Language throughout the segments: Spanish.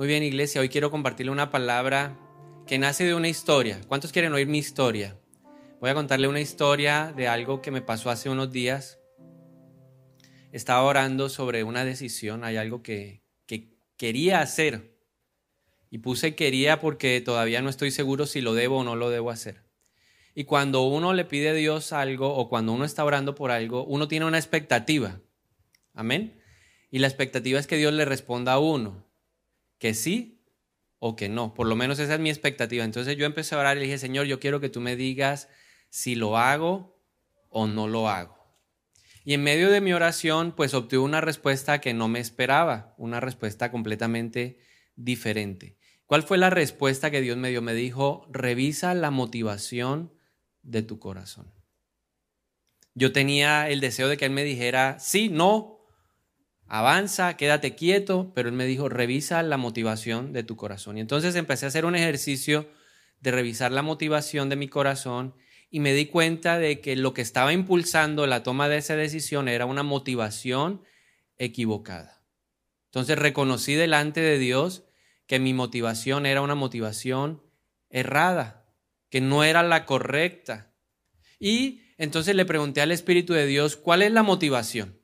Muy bien, iglesia, hoy quiero compartirle una palabra que nace de una historia. ¿Cuántos quieren oír mi historia? Voy a contarle una historia de algo que me pasó hace unos días. Estaba orando sobre una decisión, hay algo que, que quería hacer. Y puse quería porque todavía no estoy seguro si lo debo o no lo debo hacer. Y cuando uno le pide a Dios algo o cuando uno está orando por algo, uno tiene una expectativa. Amén. Y la expectativa es que Dios le responda a uno, que sí o que no. Por lo menos esa es mi expectativa. Entonces yo empecé a orar y le dije, Señor, yo quiero que tú me digas si lo hago o no lo hago. Y en medio de mi oración, pues obtuve una respuesta que no me esperaba, una respuesta completamente diferente. ¿Cuál fue la respuesta que Dios me dio? Me dijo, revisa la motivación de tu corazón. Yo tenía el deseo de que Él me dijera, sí, no, avanza, quédate quieto, pero Él me dijo, revisa la motivación de tu corazón. Y entonces empecé a hacer un ejercicio de revisar la motivación de mi corazón y me di cuenta de que lo que estaba impulsando la toma de esa decisión era una motivación equivocada. Entonces reconocí delante de Dios que mi motivación era una motivación errada, que no era la correcta. Y entonces le pregunté al Espíritu de Dios, ¿cuál es la motivación?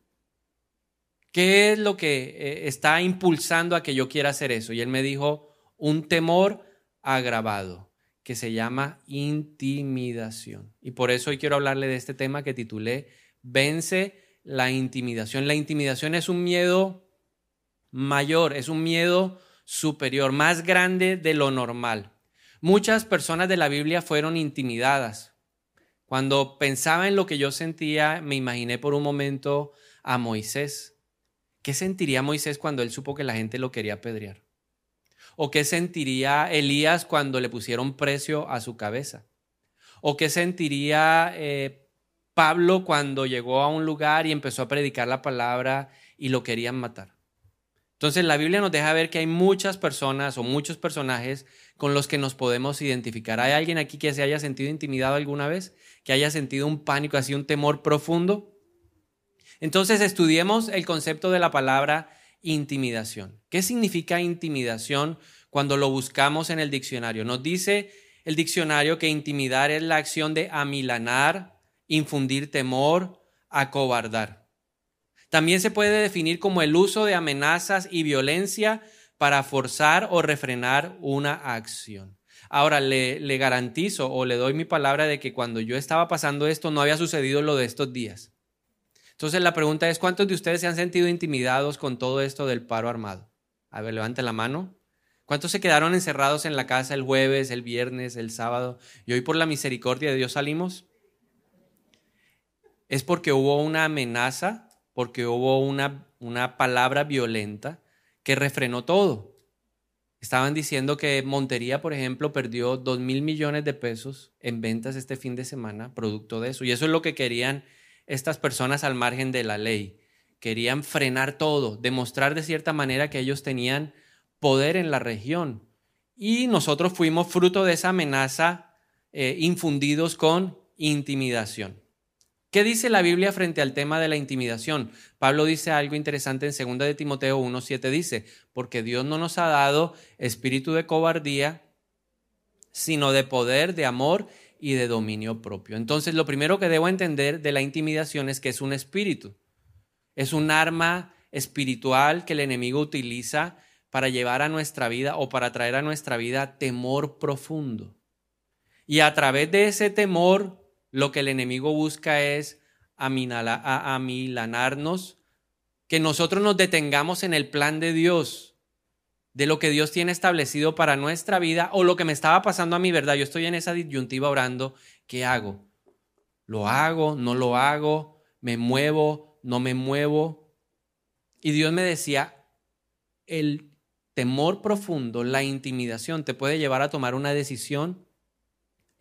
¿Qué es lo que eh, está impulsando a que yo quiera hacer eso? Y él me dijo, un temor agravado que se llama intimidación. Y por eso hoy quiero hablarle de este tema que titulé Vence la intimidación. La intimidación es un miedo mayor, es un miedo superior, más grande de lo normal. Muchas personas de la Biblia fueron intimidadas. Cuando pensaba en lo que yo sentía, me imaginé por un momento a Moisés. ¿Qué sentiría Moisés cuando él supo que la gente lo quería apedrear? ¿O qué sentiría Elías cuando le pusieron precio a su cabeza? ¿O qué sentiría eh, Pablo cuando llegó a un lugar y empezó a predicar la palabra y lo querían matar? Entonces la Biblia nos deja ver que hay muchas personas o muchos personajes con los que nos podemos identificar. ¿Hay alguien aquí que se haya sentido intimidado alguna vez? ¿Que haya sentido un pánico, así un temor profundo? Entonces estudiemos el concepto de la palabra intimidación. ¿Qué significa intimidación cuando lo buscamos en el diccionario? Nos dice el diccionario que intimidar es la acción de amilanar, infundir temor, acobardar. También se puede definir como el uso de amenazas y violencia para forzar o refrenar una acción. Ahora, le, le, garantizo o le doy mi palabra de que cuando yo estaba pasando esto no había sucedido lo de estos días. Entonces la pregunta es, ¿cuántos de ustedes se han sentido intimidados con todo esto del paro armado? A ver, levante la mano. ¿Cuántos se quedaron encerrados en la casa el jueves, el viernes, el sábado y hoy por la misericordia de Dios salimos? Es porque hubo una amenaza, porque hubo una, una palabra violenta que refrenó todo. Estaban diciendo que Montería, por ejemplo, perdió 2 mil millones de pesos en ventas este fin de semana, producto de eso. Y eso es lo que querían estas personas al margen de la ley. Querían frenar todo, demostrar de cierta manera que ellos tenían poder en la región. Y nosotros fuimos fruto de esa amenaza eh, infundidos con intimidación. ¿Qué dice la Biblia frente al tema de la intimidación? Pablo dice algo interesante en 2 de Timoteo 1.7, dice, porque Dios no nos ha dado espíritu de cobardía, sino de poder, de amor y de dominio propio. Entonces, lo primero que debo entender de la intimidación es que es un espíritu. Es un arma espiritual que el enemigo utiliza para llevar a nuestra vida o para traer a nuestra vida temor profundo. Y a través de ese temor, lo que el enemigo busca es amilanarnos, que nosotros nos detengamos en el plan de Dios de lo que Dios tiene establecido para nuestra vida o lo que me estaba pasando a mi verdad. Yo estoy en esa disyuntiva orando, ¿qué hago? ¿Lo hago? ¿No lo hago? ¿Me muevo? ¿No me muevo? Y Dios me decía, el temor profundo, la intimidación te puede llevar a tomar una decisión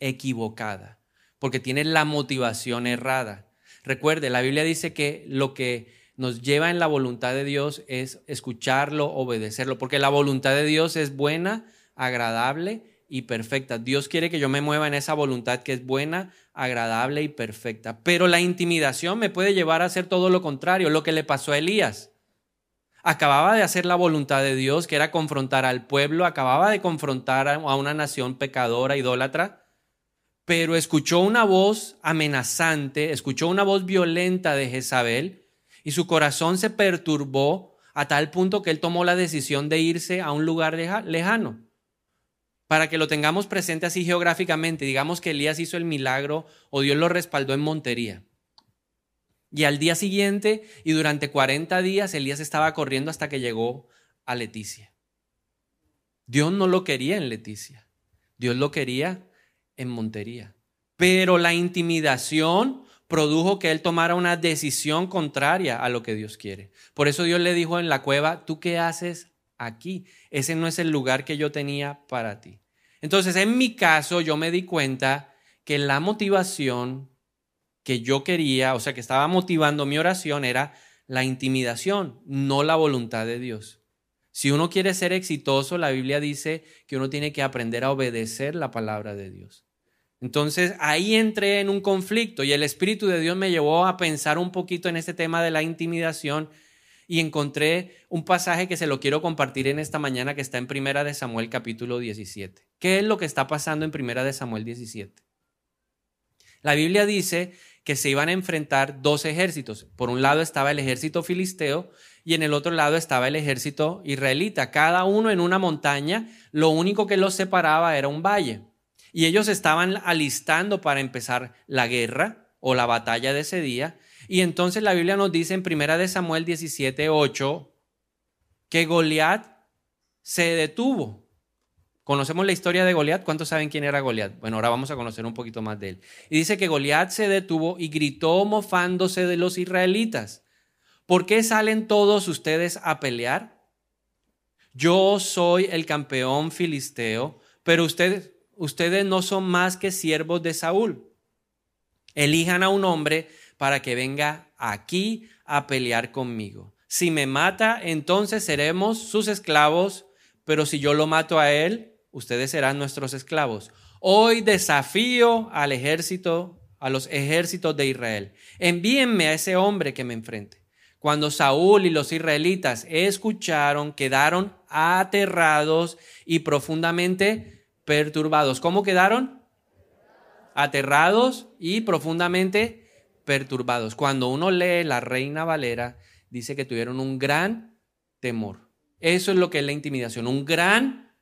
equivocada, porque tienes la motivación errada. Recuerde, la Biblia dice que lo que nos lleva en la voluntad de Dios es escucharlo, obedecerlo, porque la voluntad de Dios es buena, agradable y perfecta. Dios quiere que yo me mueva en esa voluntad que es buena, agradable y perfecta. Pero la intimidación me puede llevar a hacer todo lo contrario, lo que le pasó a Elías. acababa de hacer la voluntad de Dios, que era confrontar al pueblo, acababa de confrontar a una nación pecadora, idólatra, pero escuchó una voz amenazante, escuchó una voz violenta de Jezabel y su corazón se perturbó a tal punto que él tomó la decisión de irse a un lugar lejano. Para que lo tengamos presente así geográficamente, digamos que Elías hizo el milagro o Dios lo respaldó en Montería. Y al día siguiente y durante 40 días Elías estaba corriendo hasta que llegó a Leticia. Dios no lo quería en Leticia, Dios lo quería en Montería. Pero la intimidación produjo que él tomara una decisión contraria a lo que Dios quiere. Por eso Dios le dijo en la cueva, ¿tú qué haces aquí? Ese no es el lugar que yo tenía para ti. Entonces, en mi caso, yo me di cuenta que la motivación que yo quería, o sea, que estaba motivando mi oración era la intimidación, no la voluntad de Dios. Si uno quiere ser exitoso, la Biblia dice que uno tiene que aprender a obedecer la palabra de Dios. Entonces ahí entré en un conflicto y el Espíritu de Dios me llevó a pensar un poquito en este tema de la intimidación y encontré un pasaje que se lo quiero compartir en esta mañana que está en Primera de Samuel capítulo 17. ¿Qué es lo que está pasando en Primera de Samuel 17? La Biblia dice que se iban a enfrentar dos ejércitos. Por un lado estaba el ejército filisteo y en el otro lado estaba el ejército israelita, cada uno en una montaña, lo único que los separaba era un valle. Y ellos estaban alistando para empezar la guerra o la batalla de ese día. Y entonces la Biblia nos dice en Primera de Samuel 17, 8, que Goliat se detuvo. Conocemos la historia de Goliat. ¿Cuántos saben quién era Goliat? Bueno, ahora vamos a conocer un poquito más de él. Y dice que Goliat se detuvo y gritó mofándose de los israelitas. ¿Por qué salen todos ustedes a pelear? Yo soy el campeón filisteo, pero ustedes, ustedes no son más que siervos de Saúl. Elijan a un hombre para que venga aquí a pelear conmigo. Si me mata, entonces seremos sus esclavos, pero si yo lo mato a él, ustedes serán nuestros esclavos. Hoy desafío al ejército, a los ejércitos de Israel. Envíenme a ese hombre que me enfrente. Cuando Saúl y los israelitas escucharon, quedaron aterrados y profundamente perturbados. ¿Cómo quedaron? Aterrados y profundamente perturbados. Cuando uno lee la Reina Valera, dice que tuvieron un gran temor. Eso es lo que es la intimidación, un gran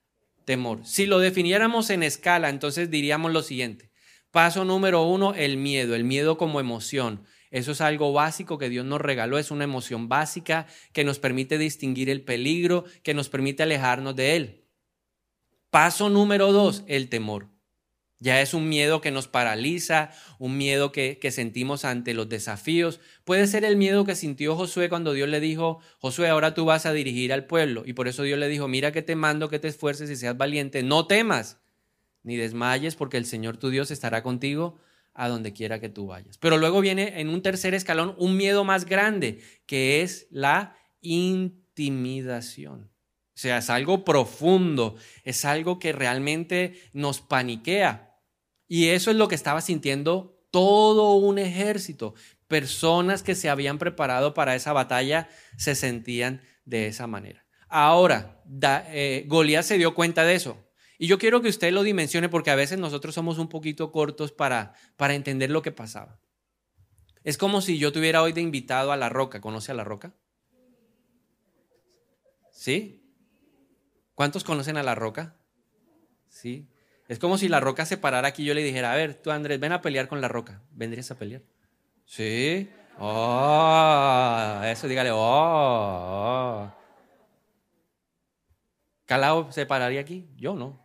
temor. Si lo definiéramos en escala, entonces diríamos lo siguiente. Paso número uno, el miedo, el miedo como emoción. Eso es algo básico que Dios nos regaló, es una emoción básica que nos permite distinguir el peligro, que nos permite alejarnos de él. Paso número dos, el temor. Ya es un miedo que nos paraliza, un miedo que, sentimos ante los desafíos. Puede ser el miedo que sintió Josué cuando Dios le dijo, Josué, ahora tú vas a dirigir al pueblo. Y por eso Dios le dijo, mira que te mando que te esfuerces y seas valiente. No temas ni desmayes porque el Señor tu Dios estará contigo a donde quiera que tú vayas. Pero luego viene en un tercer escalón un miedo más grande, que es la intimidación. Sea, es algo profundo, es algo que realmente nos paniquea. Y eso es lo que estaba sintiendo todo un ejército. Personas que se habían preparado para esa batalla se sentían de esa manera. Ahora, eh, Goliat se dio cuenta de eso. Y yo quiero que usted lo dimensione porque a veces nosotros somos un poquito cortos para, para entender lo que pasaba. Es como si yo tuviera hoy de invitado a La Roca. ¿Conoce a La Roca? ¿Sí? ¿Cuántos conocen a La Roca? Sí. Es como si La Roca se parara aquí y yo le dijera, a ver, tú Andrés, ven a pelear con La Roca. ¿Vendrías a pelear? Sí. Oh, eso dígale, oh. oh. ¿Calao se pararía aquí? Yo no.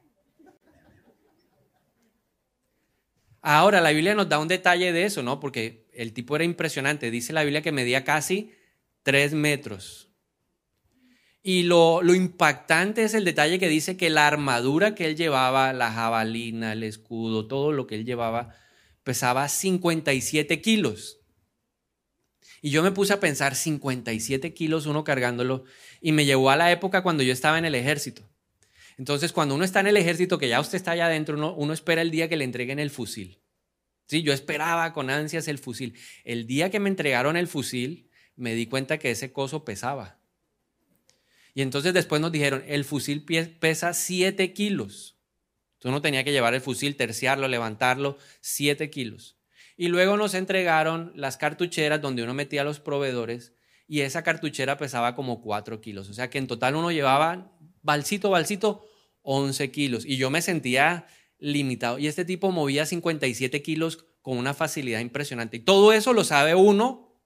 Ahora, la Biblia nos da un detalle de eso, ¿no? Porque el tipo era impresionante. Dice la Biblia que medía casi tres metros. Y lo, impactante es el detalle que dice que la armadura que él llevaba, la jabalina, el escudo, todo lo que él llevaba, pesaba 57 kilos. Y yo me puse a pensar 57 kilos uno cargándolo y me llevó a la época cuando yo estaba en el ejército. Entonces, cuando uno está en el ejército, que ya usted está allá adentro, uno, uno espera el día que le entreguen el fusil. Sí, yo esperaba con ansias el fusil. El día que me entregaron el fusil, me di cuenta que ese coso pesaba. Y entonces después nos dijeron, el fusil pesa 7 kilos. Tú no tenías que llevar el fusil, terciarlo, levantarlo, 7 kilos. Y luego nos entregaron las cartucheras donde uno metía a los proveedores y esa cartuchera pesaba como 4 kilos. O sea que en total uno llevaba, balsito, balsito, 11 kilos. Y yo me sentía limitado. Y este tipo movía 57 kilos con una facilidad impresionante. Y todo eso lo sabe uno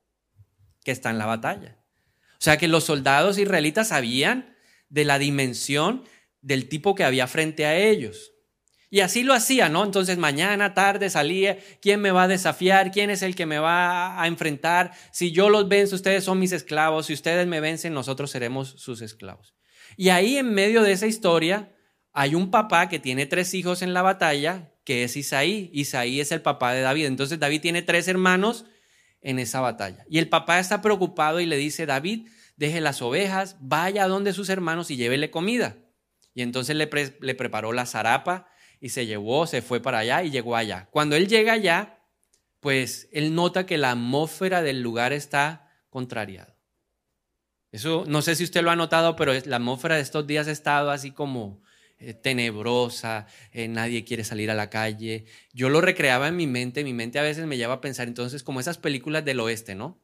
que está en la batalla. O sea que los soldados israelitas sabían de la dimensión del tipo que había frente a ellos. Y así lo hacía, ¿no? Entonces mañana, tarde salía, ¿quién me va a desafiar? ¿Quién es el que me va a enfrentar? Si yo los venzo, ustedes son mis esclavos. Si ustedes me vencen, nosotros seremos sus esclavos. Y ahí en medio de esa historia hay un papá que tiene tres hijos en la batalla, que es Isaí. Isaí es el papá de David. Entonces David tiene tres hermanos en esa batalla. Y el papá está preocupado y le dice, David, deje las ovejas, vaya a donde sus hermanos y llévele comida. Y entonces le, le preparó la zarapa y se llevó, se fue para allá y llegó allá. Cuando él llega allá, pues él nota que la atmósfera del lugar está contrariada. Eso no sé si usted lo ha notado, pero la atmósfera de estos días ha estado así como eh, tenebrosa, eh, nadie quiere salir a la calle. Yo lo recreaba en mi mente, mi mente a veces me lleva a pensar entonces como esas películas del oeste, ¿no?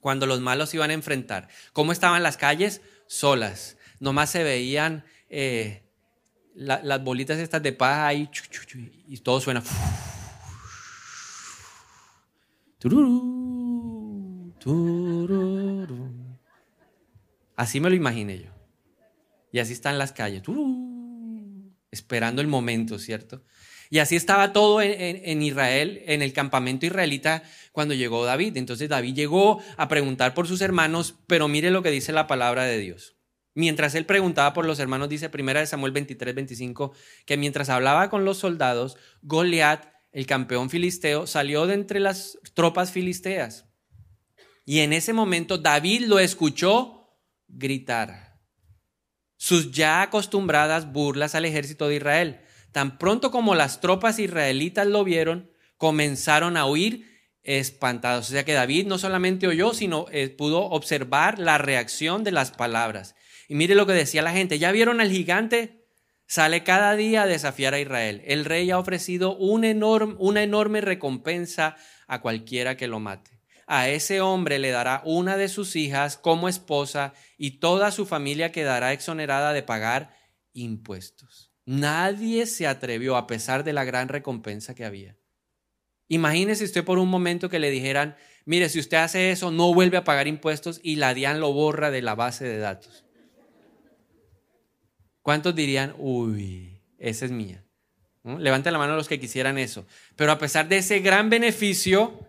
Cuando los malos iban a enfrentar. ¿Cómo estaban las calles? Solas. Nomás se veían eh, las bolitas estas de paja ahí y todo suena. Así me lo imaginé yo. Y así están las calles, esperando el momento, ¿cierto? Y así estaba todo en, Israel, en el campamento israelita, cuando llegó David. Entonces David llegó a preguntar por sus hermanos, pero mire lo que dice la palabra de Dios. Mientras él preguntaba por los hermanos, dice primera de Samuel 23, 25, que mientras hablaba con los soldados, Goliat, el campeón filisteo, salió de entre las tropas filisteas. Y en ese momento David lo escuchó gritar sus ya acostumbradas burlas al ejército de Israel. Tan pronto como las tropas israelitas lo vieron, comenzaron a huir espantados. O sea que David no solamente oyó, sino eh, pudo observar la reacción de las palabras. Y mire lo que decía la gente, ¿ya vieron al gigante? Sale cada día a desafiar a Israel. El rey ha ofrecido una enorme, una enorme recompensa a cualquiera que lo mate a ese hombre le dará una de sus hijas como esposa y toda su familia quedará exonerada de pagar impuestos. Nadie se atrevió a pesar de la gran recompensa que había. Imagínese usted por un momento que le dijeran, mire, si usted hace eso, no vuelve a pagar impuestos y la DIAN lo borra de la base de datos. ¿Cuántos dirían, uy, esa es mía? Levanten la mano los que quisieran eso. Pero a pesar de ese gran beneficio,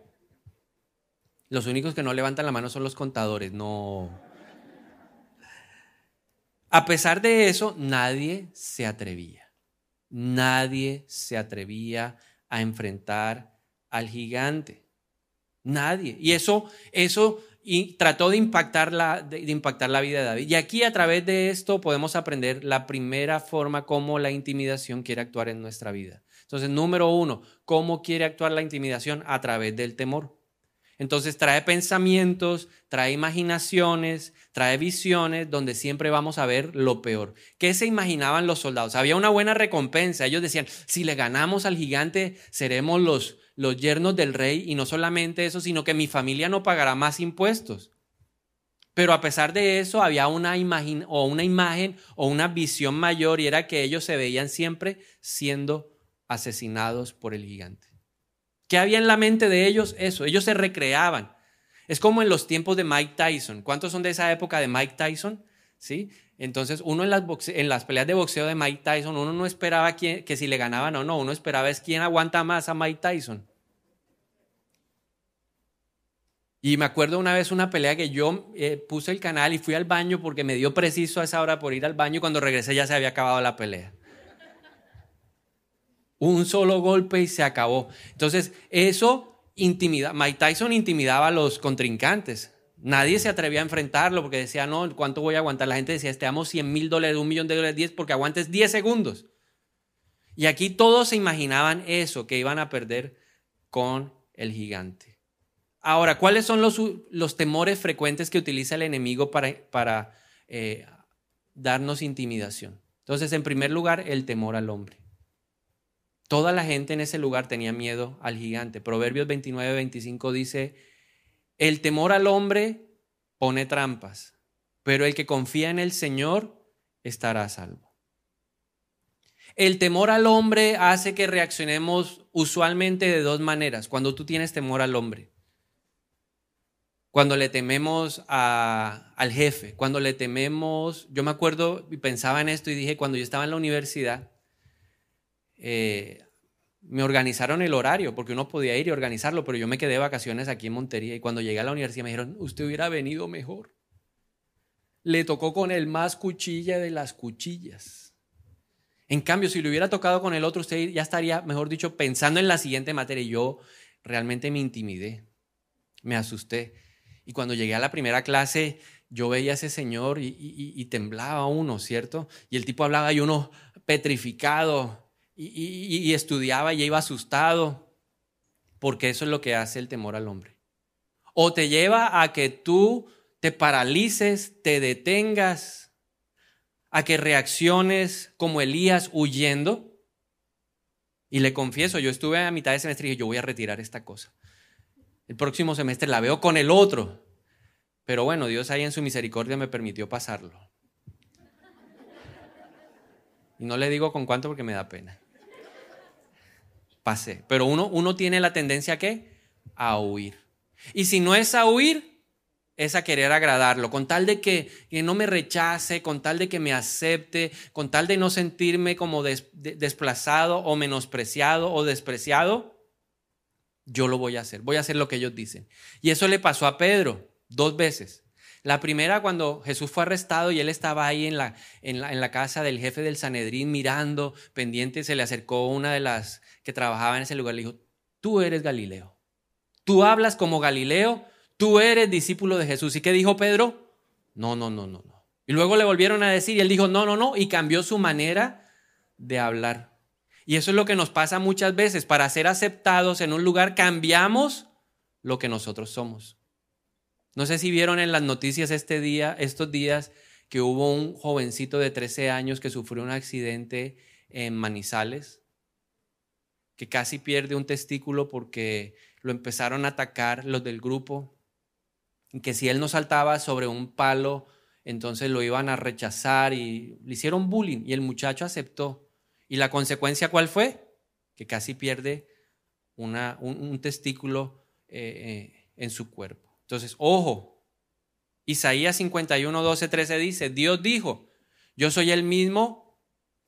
los únicos que no levantan la mano son los contadores, no. A pesar de eso, nadie se atrevía. Nadie se atrevía a enfrentar al gigante. Nadie. Y eso, eso y trató de impactar, la, de, impactar la vida de David. Y aquí a través de esto podemos aprender la primera forma como la intimidación quiere actuar en nuestra vida. Entonces, número uno, ¿cómo quiere actuar la intimidación? A través del temor. Entonces trae pensamientos, trae imaginaciones, trae visiones donde siempre vamos a ver lo peor. ¿Qué se imaginaban los soldados? Había una buena recompensa. Ellos decían, si le ganamos al gigante, seremos los, los yernos del rey y no solamente eso, sino que mi familia no pagará más impuestos. Pero a pesar de eso, había una imagen o una imagen o una visión mayor y era que ellos se veían siempre siendo asesinados por el gigante. ¿Qué había en la mente de ellos? Eso, ellos se recreaban. Es como en los tiempos de Mike Tyson. ¿Cuántos son de esa época de Mike Tyson? ¿Sí? Entonces, uno en las, peleas de boxeo de Mike Tyson, uno no esperaba que si le ganaban o no, uno esperaba es quién aguanta más a Mike Tyson. Y me acuerdo una vez una pelea que yo eh, puse el canal y fui al baño porque me dio preciso a esa hora por ir al baño y cuando regresé ya se había acabado la pelea. Un solo golpe y se acabó. Entonces, eso intimida. Mike Tyson intimidaba a los contrincantes. Nadie se atrevía a enfrentarlo porque decía, no, ¿cuánto voy a aguantar? La gente decía, te damos 100 mil dólares, un millón de dólares, 10 porque aguantes 10 segundos. Y aquí todos se imaginaban eso, que iban a perder con el gigante. Ahora, ¿cuáles son los, temores frecuentes que utiliza el enemigo para, para eh, darnos intimidación. Entonces, en primer lugar, el temor al hombre. Toda la gente en ese lugar tenía miedo al gigante. Proverbios 29, 25 dice, el temor al hombre pone trampas, pero el que confía en el Señor estará a salvo. El temor al hombre hace que reaccionemos usualmente de dos maneras. Cuando tú tienes temor al hombre, cuando le tememos al jefe, cuando le tememos, yo me acuerdo y pensaba en esto y dije, cuando yo estaba en la universidad, eh, me organizaron el horario, porque uno podía ir y organizarlo, pero yo me quedé de vacaciones aquí en Montería y cuando llegué a la universidad me dijeron, usted hubiera venido mejor. Le tocó con el más cuchilla de las cuchillas. En cambio, si le hubiera tocado con el otro, usted ya estaría, mejor dicho, pensando en la siguiente materia. Y yo realmente me intimidé, me asusté. Y cuando llegué a la primera clase, yo veía a ese señor y, temblaba uno, ¿cierto? Y el tipo hablaba y uno petrificado y, estudiaba y iba asustado, porque eso es lo que hace el temor al hombre. O te lleva a que tú te paralices, te detengas, a que reacciones como Elías huyendo. Y le confieso, yo estuve a mitad de semestre y dije, yo voy a retirar esta cosa. El próximo semestre la veo con el otro. Pero bueno, Dios ahí en su misericordia me permitió pasarlo. Y no le digo con cuánto porque me da pena. Pasé. Pero uno, uno tiene la tendencia a qué? A huir. Y si no es a huir, es a querer agradarlo, con tal de que, no me rechace, con tal de que me acepte, con tal de no sentirme como desplazado o menospreciado o despreciado, yo lo voy a hacer, voy a hacer lo que ellos dicen. Y eso le pasó a Pedro dos veces. La primera cuando Jesús fue arrestado y él estaba ahí en la, en la, casa del jefe del Sanedrín mirando, pendiente, se le acercó una de las que trabajaba en ese lugar, le dijo, tú eres Galileo, tú hablas como Galileo, tú eres discípulo de Jesús. ¿Y qué dijo Pedro? No, no, no, no, no. Y luego le volvieron a decir y él dijo, no, no, no, y cambió su manera de hablar. Y eso es lo que nos pasa muchas veces. Para ser aceptados en un lugar cambiamos lo que nosotros somos. No sé si vieron en las noticias este día, estos días, que hubo un jovencito de 13 años que sufrió un accidente en Manizales, que casi pierde un testículo porque lo empezaron a atacar los del grupo, que si él no saltaba sobre un palo, entonces lo iban a rechazar y le hicieron bullying y el muchacho aceptó. ¿Y la consecuencia cuál fue? Que casi pierde un, testículo eh, eh, en su cuerpo. Entonces, ojo, Isaías 51, 12, 13 dice, Dios dijo, yo soy el mismo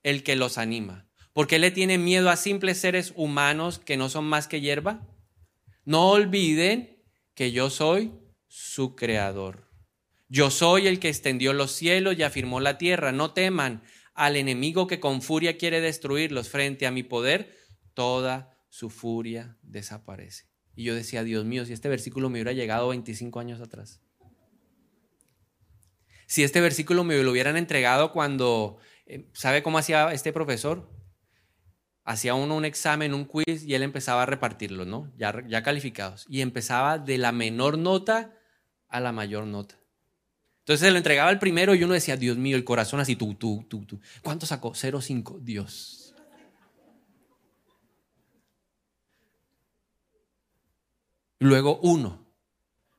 el que los anima. ¿Por qué le tiene miedo a simples seres humanos que no son más que hierba? No olviden que yo soy su creador. Yo soy el que extendió los cielos y afirmó la tierra. No teman, al enemigo que con furia quiere destruirlos frente a mi poder, toda su furia desaparece. Y yo decía, Dios mío, si este versículo me hubiera llegado 25 años atrás. Si este versículo me lo hubieran entregado cuando, eh, ¿sabe cómo hacía este profesor? Hacía uno un examen, un quiz y él empezaba a repartirlos, ¿no? Ya, ya calificados. Y empezaba de la menor nota a la mayor nota. Entonces se lo entregaba al primero y uno decía, Dios mío, el corazón así, tú, tú, tú, tú. ¿Cuánto sacó? 0,5. Dios. Luego uno.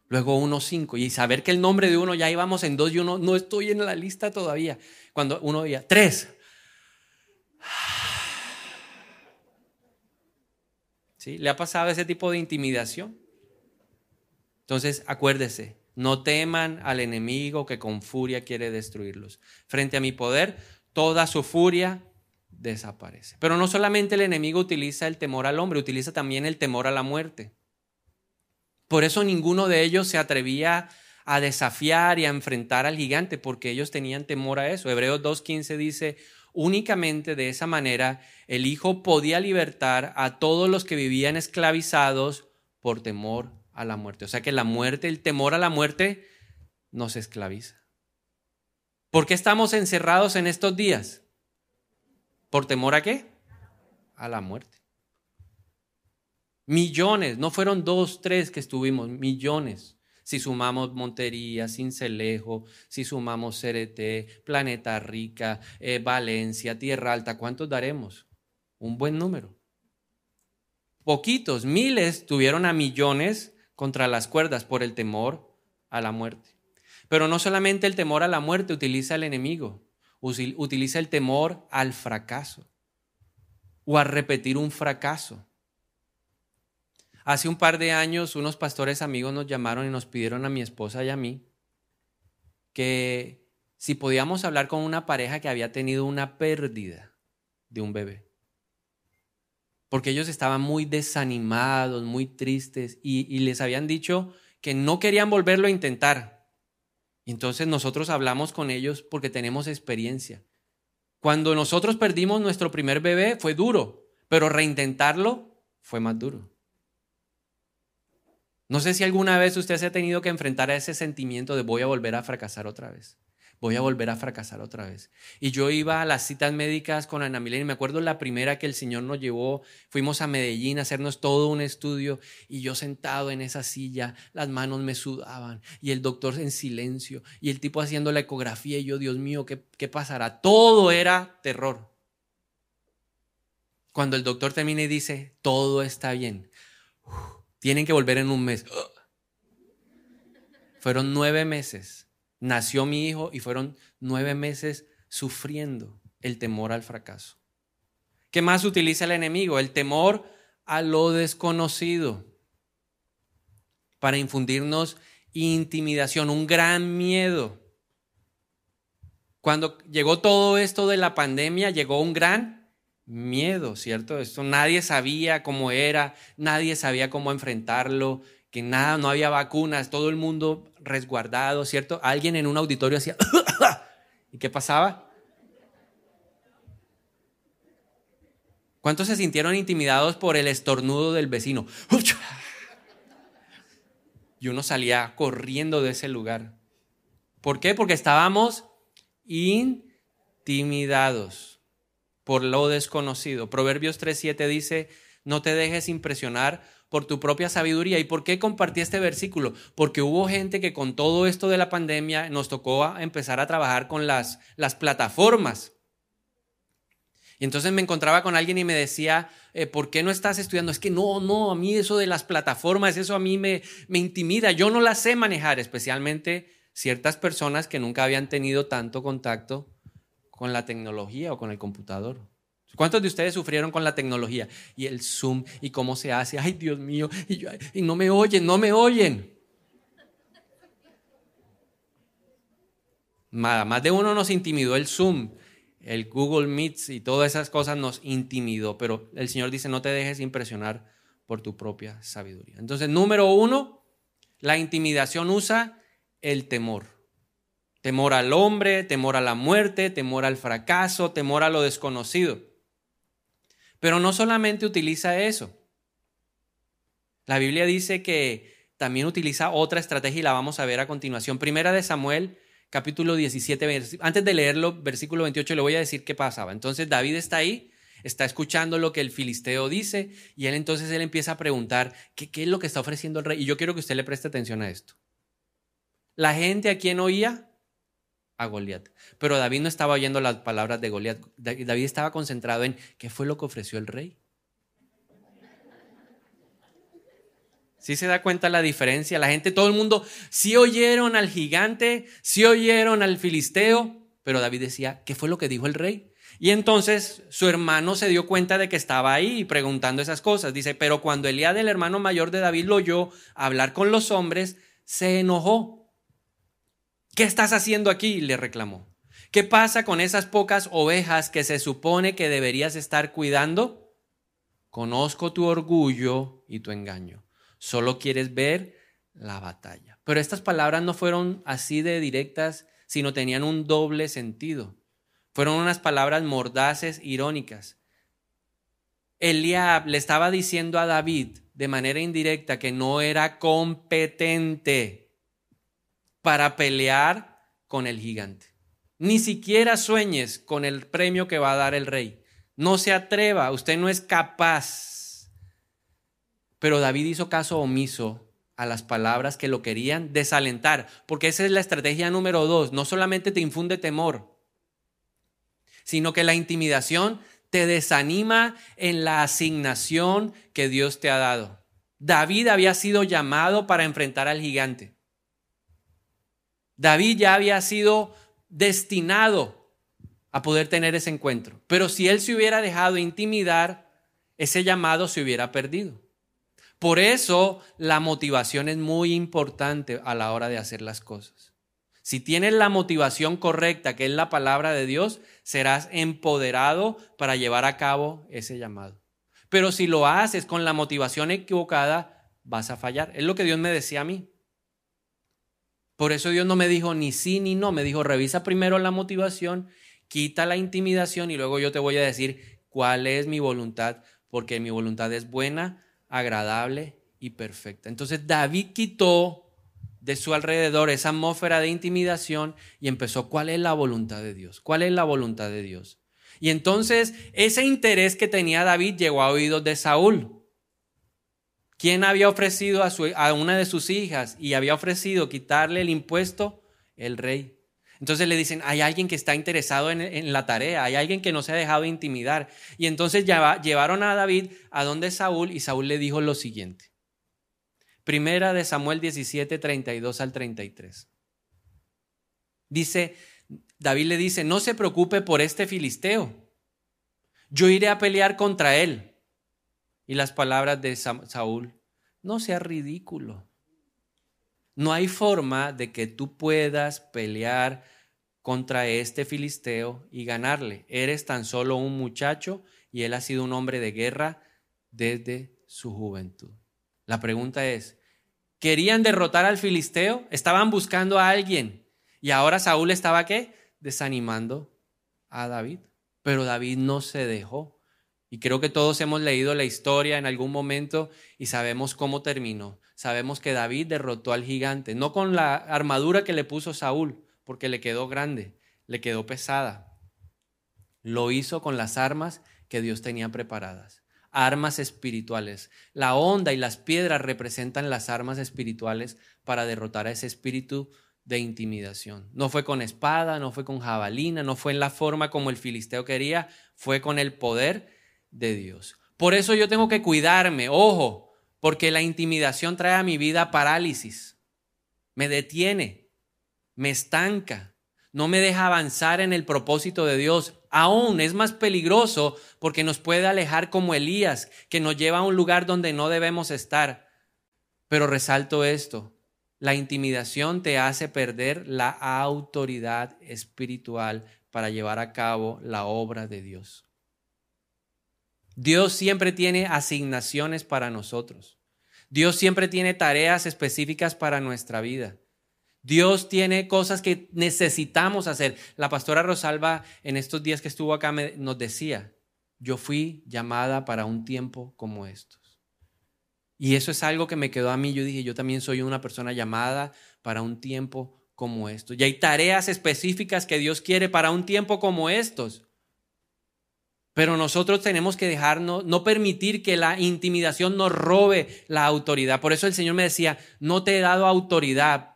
Luego uno, cinco. Y saber que el nombre de uno ya íbamos en dos y uno, no estoy en la lista todavía. Cuando uno veía, tres. ¿Le ha pasado ese tipo de intimidación? Entonces, acuérdese, no teman al enemigo que con furia quiere destruirlos. Frente a mi poder, toda su furia desaparece. Pero no solamente el enemigo utiliza el temor al hombre, utiliza también el temor a la muerte. Por eso ninguno de ellos se atrevía a desafiar y a enfrentar al gigante, porque ellos tenían temor a eso. Hebreos 2.15 dice, únicamente de esa manera el Hijo podía libertar a todos los que vivían esclavizados por temor a la muerte. O sea que la muerte, el temor a la muerte nos esclaviza. ¿Por qué estamos encerrados en estos días? ¿Por temor a qué? A la muerte. Millones, no fueron dos, tres que estuvimos, millones Si sumamos Montería, Cincelejo, si sumamos CRT, Planeta Rica, eh, Valencia, Tierra Alta, ¿cuántos daremos? Un buen número. Poquitos, miles tuvieron a millones contra las cuerdas por el temor a la muerte. Pero no solamente el temor a la muerte utiliza el enemigo, utiliza el temor al fracaso o a repetir un fracaso. Hace un par de años unos pastores amigos nos llamaron y nos pidieron a mi esposa y a mí que si podíamos hablar con una pareja que había tenido una pérdida de un bebé. Porque ellos estaban muy desanimados, muy tristes y, les habían dicho que no querían volverlo a intentar. Entonces nosotros hablamos con ellos porque tenemos experiencia. Cuando nosotros perdimos nuestro primer bebé fue duro, pero reintentarlo fue más duro. No sé si alguna vez usted se ha tenido que enfrentar a ese sentimiento de voy a volver a fracasar otra vez. Voy a volver a fracasar otra vez. Y yo iba a las citas médicas con Ana Milena y me acuerdo la primera que el Señor nos llevó, fuimos a Medellín a hacernos todo un estudio y yo sentado en esa silla, las manos me sudaban y el doctor en silencio y el tipo haciendo la ecografía y yo, Dios mío, ¿qué, qué pasará? Todo era terror. Cuando el doctor termina y dice, todo está bien. Tienen que volver en un mes. Fueron nueve meses. Nació mi hijo y fueron nueve meses sufriendo el temor al fracaso. ¿Qué más utiliza el enemigo? El temor a lo desconocido para infundirnos intimidación, un gran miedo. Cuando llegó todo esto de la pandemia, llegó un gran miedo, ¿cierto? Esto nadie sabía cómo era, nadie sabía cómo enfrentarlo, que nada, no había vacunas, todo el mundo resguardado, ¿cierto? Alguien en un auditorio hacía ¿Y qué pasaba? ¿Cuántos se sintieron intimidados por el estornudo del vecino? Y uno salía corriendo de ese lugar. ¿Por qué? Porque estábamos intimidados por lo desconocido. Proverbios 3.7 dice, no te dejes impresionar por tu propia sabiduría. ¿Y por qué compartí este versículo? Porque hubo gente que con todo esto de la pandemia nos tocó empezar a trabajar con las, las plataformas. Y entonces me encontraba con alguien y me decía, eh, ¿por qué no estás estudiando? Es que no, no, a mí eso de las plataformas, eso a mí me, me intimida. Yo no las sé manejar, especialmente ciertas personas que nunca habían tenido tanto contacto con la tecnología o con el computador. ¿Cuántos de ustedes sufrieron con la tecnología? Y el Zoom y cómo se hace. Ay, Dios mío. Y, no me oyen, no me oyen. Más de uno nos intimidó el Zoom, el Google Meets y todas esas cosas nos intimidó. Pero el Señor dice, no te dejes impresionar por tu propia sabiduría. Entonces, número uno, la intimidación usa el temor. Temor al hombre, temor a la muerte, temor al fracaso, temor a lo desconocido. Pero no solamente utiliza eso. La Biblia dice que también utiliza otra estrategia y la vamos a ver a continuación. Primera de Samuel, capítulo 17. Antes de leerlo, versículo 28, le voy a decir qué pasaba. Entonces David está ahí, está escuchando lo que el filisteo dice y él entonces él empieza a preguntar qué, qué es lo que está ofreciendo el rey. Y yo quiero que usted le preste atención a esto. La gente a quien oía a Goliat. Pero David no estaba oyendo las palabras de Goliat. David estaba concentrado en qué fue lo que ofreció el rey. ¿Sí se da cuenta la diferencia? La gente, todo el mundo, sí oyeron al gigante, sí oyeron al filisteo, pero David decía, ¿qué fue lo que dijo el rey? Y entonces su hermano se dio cuenta de que estaba ahí preguntando esas cosas. Dice, pero cuando Elías, el hermano mayor de David, lo oyó hablar con los hombres, se enojó ¿Qué estás haciendo aquí? le reclamó. ¿Qué pasa con esas pocas ovejas que se supone que deberías estar cuidando? Conozco tu orgullo y tu engaño. Solo quieres ver la batalla. Pero estas palabras no fueron así de directas, sino tenían un doble sentido. Fueron unas palabras mordaces, irónicas. Eliab le estaba diciendo a David de manera indirecta que no era competente para pelear con el gigante. Ni siquiera sueñes con el premio que va a dar el rey. No se atreva, usted no es capaz. Pero David hizo caso omiso a las palabras que lo querían desalentar, porque esa es la estrategia número dos. No solamente te infunde temor, sino que la intimidación te desanima en la asignación que Dios te ha dado. David había sido llamado para enfrentar al gigante. David ya había sido destinado a poder tener ese encuentro. Pero si él se hubiera dejado intimidar, ese llamado se hubiera perdido. Por eso la motivación es muy importante a la hora de hacer las cosas. Si tienes la motivación correcta, que es la palabra de Dios, serás empoderado para llevar a cabo ese llamado. Pero si lo haces con la motivación equivocada, vas a fallar. Es lo que Dios me decía a mí. Por eso Dios no me dijo ni sí ni no, me dijo revisa primero la motivación, quita la intimidación y luego yo te voy a decir cuál es mi voluntad, porque mi voluntad es buena, agradable y perfecta. Entonces David quitó de su alrededor esa atmósfera de intimidación y empezó cuál es la voluntad de Dios, cuál es la voluntad de Dios. Y entonces ese interés que tenía David llegó a oídos de Saúl. ¿Quién había ofrecido a, una de sus hijas y había ofrecido quitarle el impuesto? El rey. Entonces le dicen, hay alguien que está interesado en, la tarea, hay alguien que no se ha dejado intimidar. Y entonces llevaron a David a donde Saúl y Saúl le dijo lo siguiente. Primera de Samuel 17, 32 al 33. Dice, David le dice, no se preocupe por este filisteo, yo iré a pelear contra él. Y las palabras de Saúl, no sea ridículo. No hay forma de que tú puedas pelear contra este filisteo y ganarle. Eres tan solo un muchacho y él ha sido un hombre de guerra desde su juventud. La pregunta es, ¿querían derrotar al filisteo? Estaban buscando a alguien y ahora Saúl estaba qué? Desanimando a David. Pero David no se dejó. Y creo que todos hemos leído la historia en algún momento y sabemos cómo terminó. Sabemos que David derrotó al gigante, no con la armadura que le puso Saúl, porque le quedó grande, le quedó pesada. Lo hizo con las armas que Dios tenía preparadas, armas espirituales. La onda y las piedras representan las armas espirituales para derrotar a ese espíritu de intimidación. No fue con espada, no fue con jabalina, no fue en la forma como el filisteo quería, fue con el poder de Dios. Por eso yo tengo que cuidarme, ojo, porque la intimidación trae a mi vida parálisis, me detiene, me estanca, no me deja avanzar en el propósito de Dios. Aún es más peligroso porque nos puede alejar como Elías, que nos lleva a un lugar donde no debemos estar. Pero resalto esto, la intimidación te hace perder la autoridad espiritual para llevar a cabo la obra de Dios. Dios siempre tiene asignaciones para nosotros. Dios siempre tiene tareas específicas para nuestra vida. Dios tiene cosas que necesitamos hacer. La pastora Rosalba en estos días que estuvo acá nos decía, yo fui llamada para un tiempo como estos. Y eso es algo que me quedó a mí. Yo dije, yo también soy una persona llamada para un tiempo como estos. Y hay tareas específicas que Dios quiere para un tiempo como estos. Pero nosotros tenemos que dejarnos, no permitir que la intimidación nos robe la autoridad. Por eso el Señor me decía, no te he dado autoridad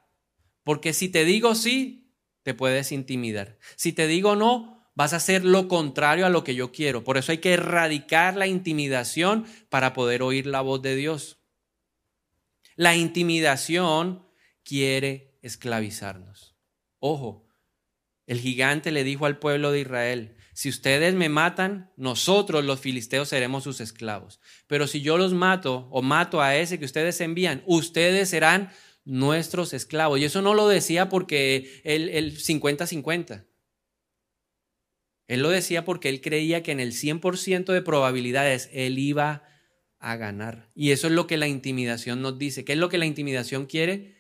porque si te digo sí, te puedes intimidar. Si te digo no, vas a hacer lo contrario a lo que yo quiero. Por eso hay que erradicar la intimidación para poder oír la voz de Dios. La intimidación quiere esclavizarnos. Ojo, el gigante le dijo al pueblo de Israel, si ustedes me matan, nosotros los filisteos seremos sus esclavos. Pero si yo los mato o mato a ese que ustedes envían, ustedes serán nuestros esclavos. Y eso no lo decía porque el 50-50. Él lo decía porque él creía que en el 100% de probabilidades él iba a ganar. Y eso es lo que la intimidación nos dice. ¿Qué es lo que la intimidación quiere?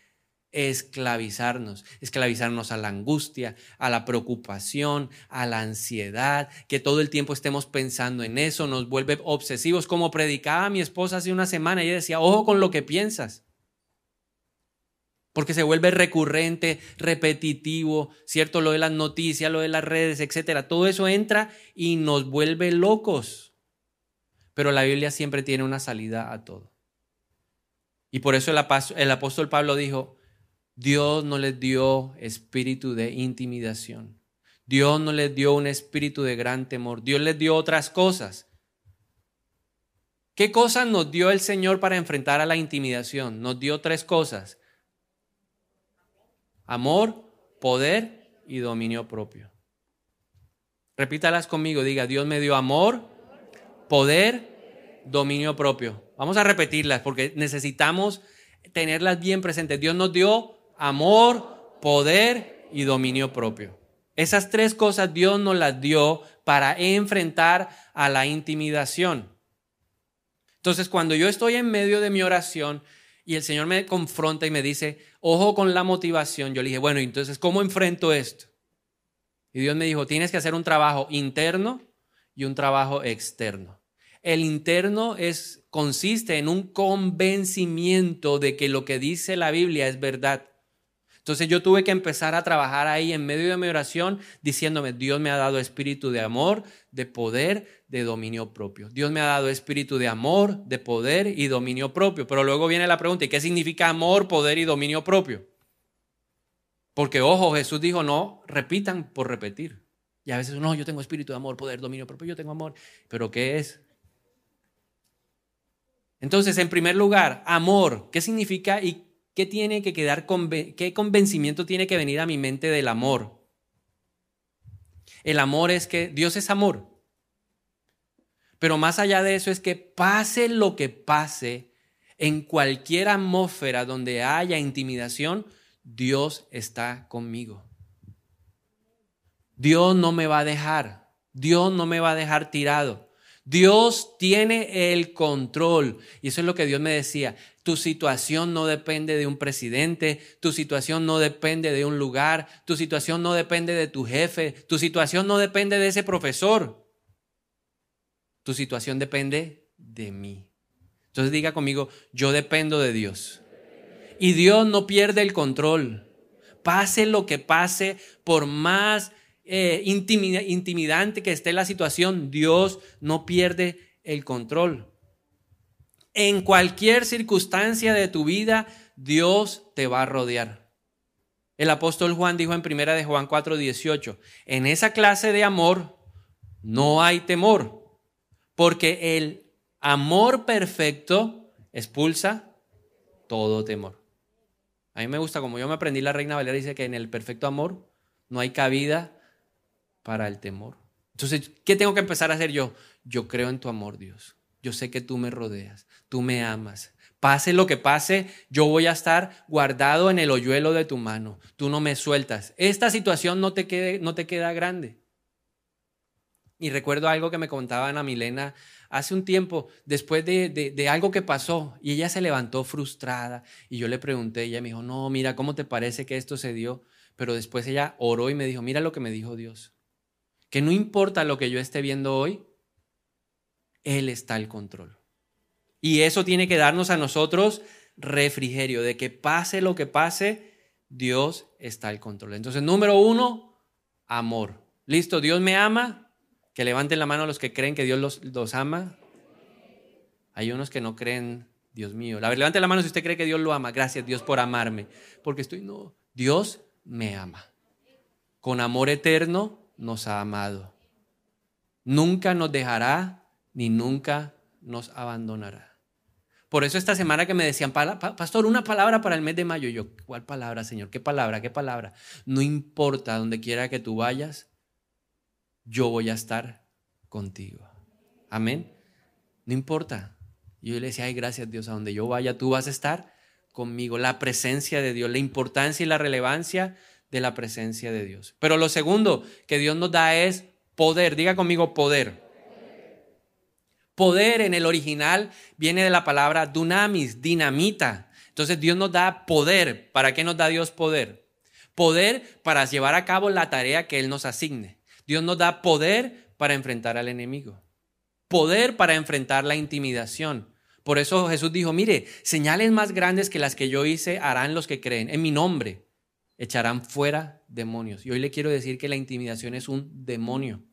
Esclavizarnos, esclavizarnos a la angustia, a la preocupación, a la ansiedad, que todo el tiempo estemos pensando en eso, nos vuelve obsesivos. Como predicaba mi esposa hace una semana, ella decía, ojo con lo que piensas porque se vuelve recurrente, repetitivo, ¿cierto? Lo de las noticias, lo de las redes, etcétera. Todo eso entra y nos vuelve locos. Pero la Biblia siempre tiene una salida a todo. Y por eso el apóstol Pablo dijo, Dios no les dio espíritu de intimidación. Dios no les dio un espíritu de gran temor. Dios les dio otras cosas. ¿Qué cosas nos dio el Señor para enfrentar a la intimidación? Nos dio tres cosas. Amor, poder y dominio propio. Repítalas conmigo, diga, Dios me dio amor, poder, dominio propio. Vamos a repetirlas porque necesitamos tenerlas bien presentes. Dios nos dio amor, poder y dominio propio. Esas tres cosas Dios nos las dio para enfrentar a la intimidación. Entonces, cuando yo estoy en medio de mi oración y el Señor me confronta y me dice, ojo con la motivación, yo le dije, bueno, entonces, ¿cómo enfrento esto? Y Dios me dijo, tienes que hacer un trabajo interno y un trabajo externo. El interno es, consiste en un convencimiento de que lo que dice la Biblia es verdad. Entonces yo tuve que empezar a trabajar ahí en medio de mi oración diciéndome, Dios me ha dado espíritu de amor, de poder, de dominio propio. Dios me ha dado espíritu de amor, de poder y dominio propio. Pero luego viene la pregunta, ¿y qué significa amor, poder y dominio propio? Porque, ojo, Jesús dijo, no, repitan por repetir. Y a veces, no, yo tengo espíritu de amor, poder, dominio propio, yo tengo amor. Pero ¿qué es? Entonces, en primer lugar, amor, ¿qué significa y ¿Qué tiene que quedar, qué convencimiento tiene que venir a mi mente del amor? El amor es que Dios es amor. Pero más allá de eso es que pase lo que pase, en cualquier atmósfera donde haya intimidación, Dios está conmigo. Dios no me va a dejar. Dios no me va a dejar tirado. Dios tiene el control. Y eso es lo que Dios me decía. Tu situación no depende de un presidente, tu situación no depende de un lugar, tu situación no depende de tu jefe, tu situación no depende de ese profesor. Tu situación depende de mí. Entonces diga conmigo, yo dependo de Dios. Y Dios no pierde el control. Pase lo que pase, por más eh, intimidante que esté la situación, Dios no pierde el control. En cualquier circunstancia de tu vida, Dios te va a rodear. El apóstol Juan dijo en primera de Juan 4:18, en esa clase de amor no hay temor, porque el amor perfecto expulsa todo temor. A mí me gusta, como yo me aprendí la Reina Valera, dice que en el perfecto amor no hay cabida para el temor. Entonces, ¿qué tengo que empezar a hacer yo? Yo creo en tu amor, Dios. Yo sé que tú me rodeas, tú me amas. Pase lo que pase, yo voy a estar guardado en el hoyuelo de tu mano. Tú no me sueltas. Esta situación no te, no te queda grande. Y recuerdo algo que me contaba Ana Milena hace un tiempo, después de, de, algo que pasó, y ella se levantó frustrada. Y yo le pregunté, ella me dijo, no, mira, ¿cómo te parece que esto se dio? Pero después ella oró y me dijo, mira lo que me dijo Dios. Que no importa lo que yo esté viendo hoy, él está al control. Y eso tiene que darnos a nosotros refrigerio, de que pase lo que pase, Dios está al control. Entonces, número uno, amor. Listo, Dios me ama. Que levanten la mano los que creen que Dios los, ama. Hay unos que no creen, Dios mío. La, levante la mano si usted cree que Dios lo ama. Gracias Dios por amarme. Porque estoy, no, Dios me ama. Con amor eterno nos ha amado. Nunca nos dejará ni nunca nos abandonará. Por eso esta semana que me decían, pastor, una palabra para el mes de mayo. Yo, ¿cuál palabra, Señor? ¿Qué palabra? ¿Qué palabra? No importa donde quiera que tú vayas, yo voy a estar contigo. Amén. No importa. Yo le decía, ay, gracias Dios, a donde yo vaya, tú vas a estar conmigo. La presencia de Dios, la importancia y la relevancia de la presencia de Dios. Pero lo segundo que Dios nos da es poder. Diga conmigo poder. Poder en el original viene de la palabra dunamis, dinamita. Entonces Dios nos da poder. ¿Para qué nos da Dios poder? Poder para llevar a cabo la tarea que Él nos asigne. Dios nos da poder para enfrentar al enemigo. Poder para enfrentar la intimidación. Por eso Jesús dijo, mire, señales más grandes que las que yo hice harán los que creen. En mi nombre echarán fuera demonios. Y hoy le quiero decir que la intimidación es un demonio.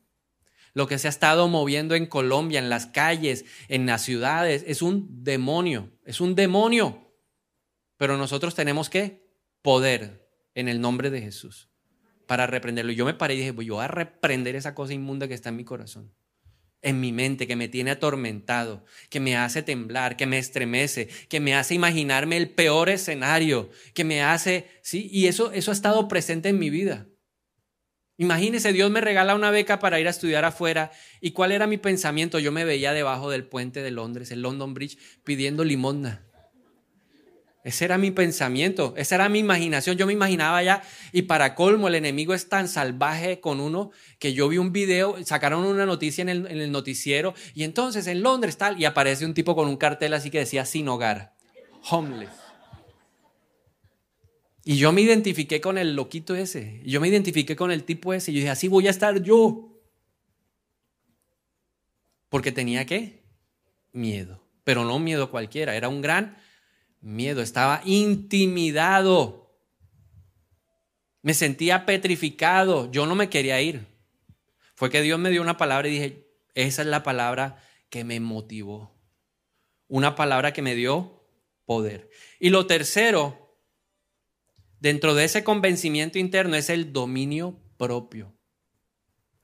Lo que se ha estado moviendo en Colombia, en las calles, en las ciudades, es un demonio, es un demonio. Pero nosotros tenemos que poder en el nombre de Jesús para reprenderlo. Yo me paré y dije, voy a reprender esa cosa inmunda que está en mi corazón, en mi mente, que me tiene atormentado, que me hace temblar, que me estremece, que me hace imaginarme el peor escenario, que me hace, sí, y eso, eso ha estado presente en mi vida. Imagínese, Dios me regala una beca para ir a estudiar afuera. ¿Y cuál era mi pensamiento? Yo me veía debajo del puente de Londres, el London Bridge, pidiendo limosna. Ese era mi pensamiento, esa era mi imaginación. Yo me imaginaba ya, y para colmo, el enemigo es tan salvaje con uno que yo vi un video, sacaron una noticia en el, en el noticiero, y entonces en Londres tal, y aparece un tipo con un cartel así que decía sin hogar, homeless. Y yo me identifiqué con el loquito ese, yo me identifiqué con el tipo ese, y yo dije, así voy a estar yo. Porque tenía qué? Miedo, pero no miedo cualquiera, era un gran miedo, estaba intimidado. Me sentía petrificado, yo no me quería ir. Fue que Dios me dio una palabra y dije, esa es la palabra que me motivó. Una palabra que me dio poder. Y lo tercero, dentro de ese convencimiento interno, es el dominio propio.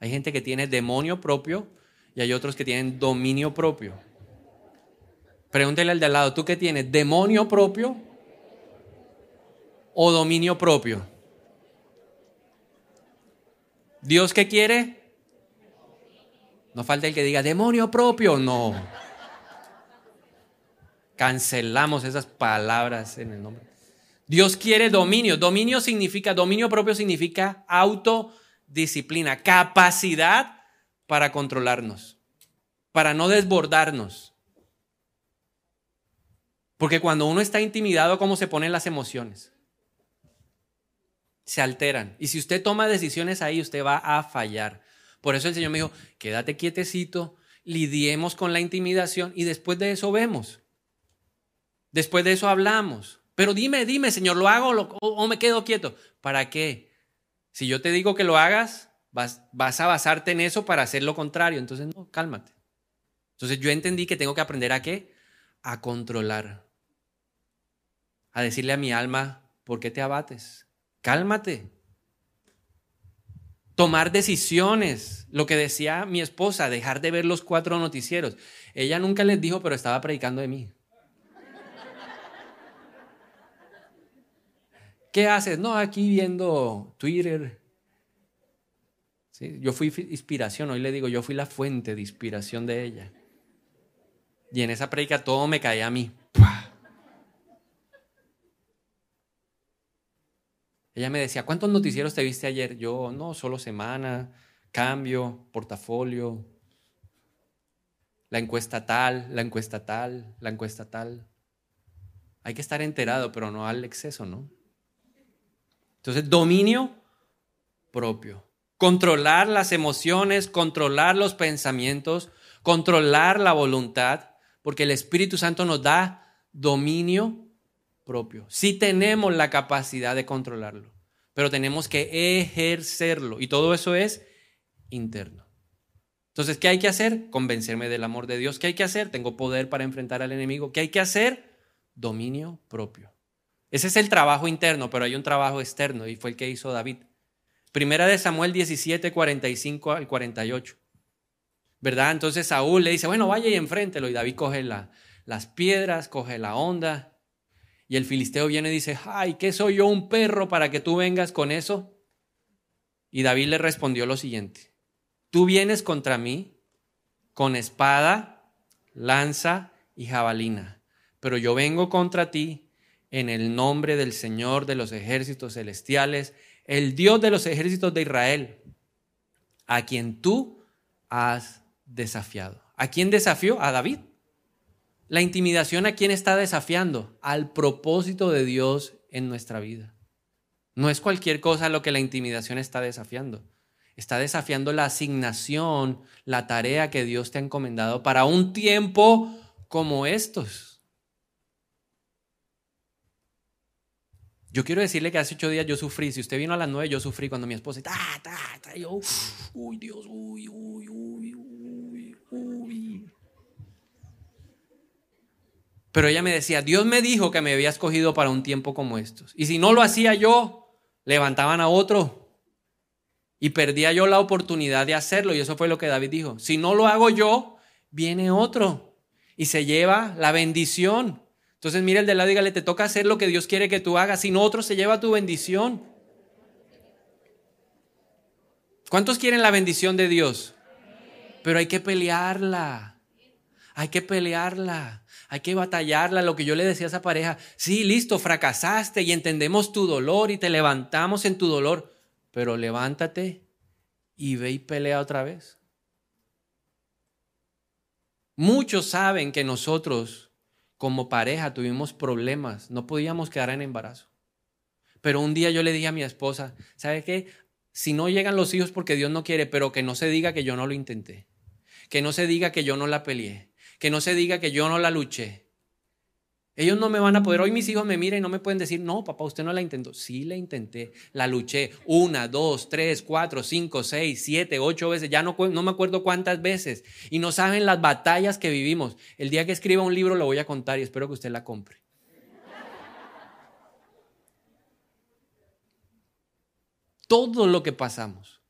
Hay gente que tiene demonio propio y hay otros que tienen dominio propio. Pregúntele al de al lado, ¿tú qué tienes? ¿Demonio propio o dominio propio? ¿Dios qué quiere? No falta el que diga, demonio propio. No. Cancelamos esas palabras en el nombre. Dios quiere dominio. Dominio significa, dominio propio significa autodisciplina, capacidad para controlarnos, para no desbordarnos. Porque cuando uno está intimidado, ¿cómo se ponen las emociones? Se alteran. Y si usted toma decisiones ahí, usted va a fallar. Por eso el Señor me dijo, quédate quietecito, lidiemos con la intimidación y después de eso vemos. Después de eso hablamos. Pero dime, dime, Señor, ¿lo hago o, me quedo quieto? ¿Para qué? Si yo te digo que lo hagas, vas, vas a basarte en eso para hacer lo contrario. Entonces, no, cálmate. Entonces yo entendí que tengo que aprender a qué? A controlar a decirle a mi alma, ¿por qué te abates? Cálmate. Tomar decisiones, lo que decía mi esposa, dejar de ver los cuatro noticieros. Ella nunca les dijo, pero estaba predicando de mí. ¿Qué haces? No, aquí viendo Twitter. Yo fui inspiración, hoy le digo, yo fui la fuente de inspiración de ella. Y en esa predica todo me caía a mí. Ella me decía, ¿cuántos noticieros te viste ayer? Yo, no, solo semana, cambio, portafolio, la encuesta tal, la encuesta tal, la encuesta tal. Hay que estar enterado, pero no al exceso, ¿no? Entonces, dominio propio. Controlar las emociones, controlar los pensamientos, controlar la voluntad, porque el Espíritu Santo nos da dominio propio. Sí tenemos la capacidad de controlarlo, pero tenemos que ejercerlo y todo eso es interno. Entonces, ¿qué hay que hacer? Convencerme del amor de Dios. ¿Qué hay que hacer? Tengo poder para enfrentar al enemigo. ¿Qué hay que hacer? Dominio propio. Ese es el trabajo interno, pero hay un trabajo externo y fue el que hizo David. Primera de Samuel 17, 45 al 48. ¿Verdad? Entonces Saúl le dice, bueno, vaya y enfréntelo. Y David coge la, las piedras, coge la onda y el filisteo viene y dice, ay, ¿qué soy yo un perro para que tú vengas con eso? Y David le respondió lo siguiente, tú vienes contra mí con espada, lanza y jabalina, pero yo vengo contra ti en el nombre del Señor de los ejércitos celestiales, el Dios de los ejércitos de Israel, a quien tú has desafiado. ¿A quién desafió? A David. La intimidación a quién está desafiando? Al propósito de Dios en nuestra vida. No es cualquier cosa lo que la intimidación está desafiando. Está desafiando la asignación, la tarea que Dios te ha encomendado para un tiempo como estos. Yo quiero decirle que hace ocho días yo sufrí. Si usted vino a las nueve, yo sufrí cuando mi esposa, ta, ta, ta, yo, uy, Dios, uy, uy, uy, uy, uy. Pero ella me decía, Dios me dijo que me había escogido para un tiempo como estos. Y si no lo hacía yo, levantaban a otro. Y perdía yo la oportunidad de hacerlo. Y eso fue lo que David dijo. Si no lo hago yo, viene otro. Y se lleva la bendición. Entonces mira el de lado y dígale, te toca hacer lo que Dios quiere que tú hagas. Si no, otro se lleva tu bendición. ¿Cuántos quieren la bendición de Dios? Pero hay que pelearla. Hay que pelearla. Hay que batallarla. Lo que yo le decía a esa pareja, sí, listo, fracasaste y entendemos tu dolor y te levantamos en tu dolor, pero levántate y ve y pelea otra vez. Muchos saben que nosotros como pareja tuvimos problemas, no podíamos quedar en embarazo. Pero un día yo le dije a mi esposa, ¿sabe qué? Si no llegan los hijos porque Dios no quiere, pero que no se diga que yo no lo intenté, que no se diga que yo no la peleé, que no se diga que yo no la luché. Ellos no me van a poder, hoy mis hijos me miran y no me pueden decir, no, papá, usted no la intentó. Sí, la intenté, la luché una, dos, tres, cuatro, cinco, seis, siete, ocho veces, ya no, no me acuerdo cuántas veces. Y no saben las batallas que vivimos. El día que escriba un libro lo voy a contar y espero que usted la compre. Todo lo que pasamos.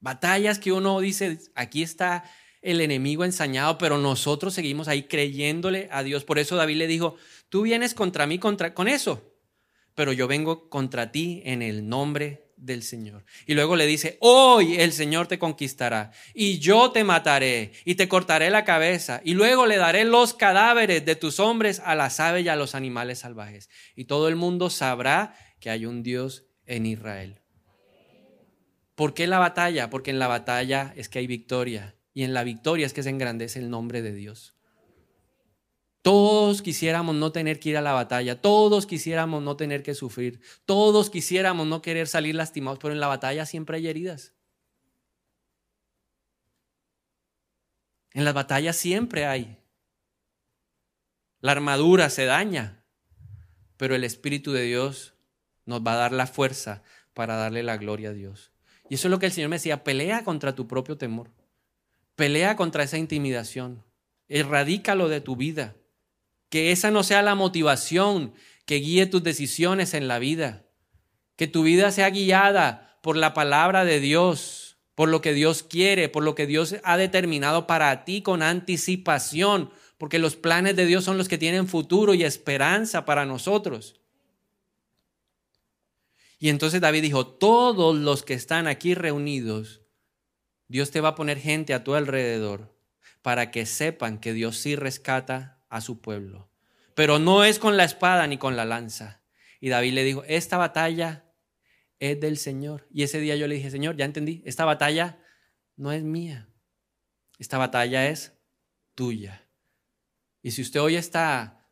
Batallas que uno dice, aquí está el enemigo ensañado, pero nosotros seguimos ahí creyéndole a Dios. Por eso David le dijo, tú vienes contra mí contra, con eso, pero yo vengo contra ti en el nombre del Señor. Y luego le dice, hoy el Señor te conquistará y yo te mataré y te cortaré la cabeza y luego le daré los cadáveres de tus hombres a las aves y a los animales salvajes. Y todo el mundo sabrá que hay un Dios en Israel. ¿Por qué la batalla? Porque en la batalla es que hay victoria y en la victoria es que se engrandece el nombre de Dios. Todos quisiéramos no tener que ir a la batalla, todos quisiéramos no tener que sufrir, todos quisiéramos no querer salir lastimados, pero en la batalla siempre hay heridas. En las batallas siempre hay. La armadura se daña, pero el Espíritu de Dios nos va a dar la fuerza para darle la gloria a Dios. Y eso es lo que el Señor me decía, pelea contra tu propio temor. Pelea contra esa intimidación. Erradícalo de tu vida. Que esa no sea la motivación que guíe tus decisiones en la vida. Que tu vida sea guiada por la palabra de Dios, por lo que Dios quiere, por lo que Dios ha determinado para ti con anticipación, porque los planes de Dios son los que tienen futuro y esperanza para nosotros. Y entonces David dijo, todos los que están aquí reunidos Dios te va a poner gente a tu alrededor para que sepan que Dios sí rescata a su pueblo. Pero no es con la espada ni con la lanza. Y David le dijo, esta batalla es del Señor. Y ese día yo le dije, Señor, ya entendí, esta batalla no es mía. Esta batalla es tuya. Y si usted hoy está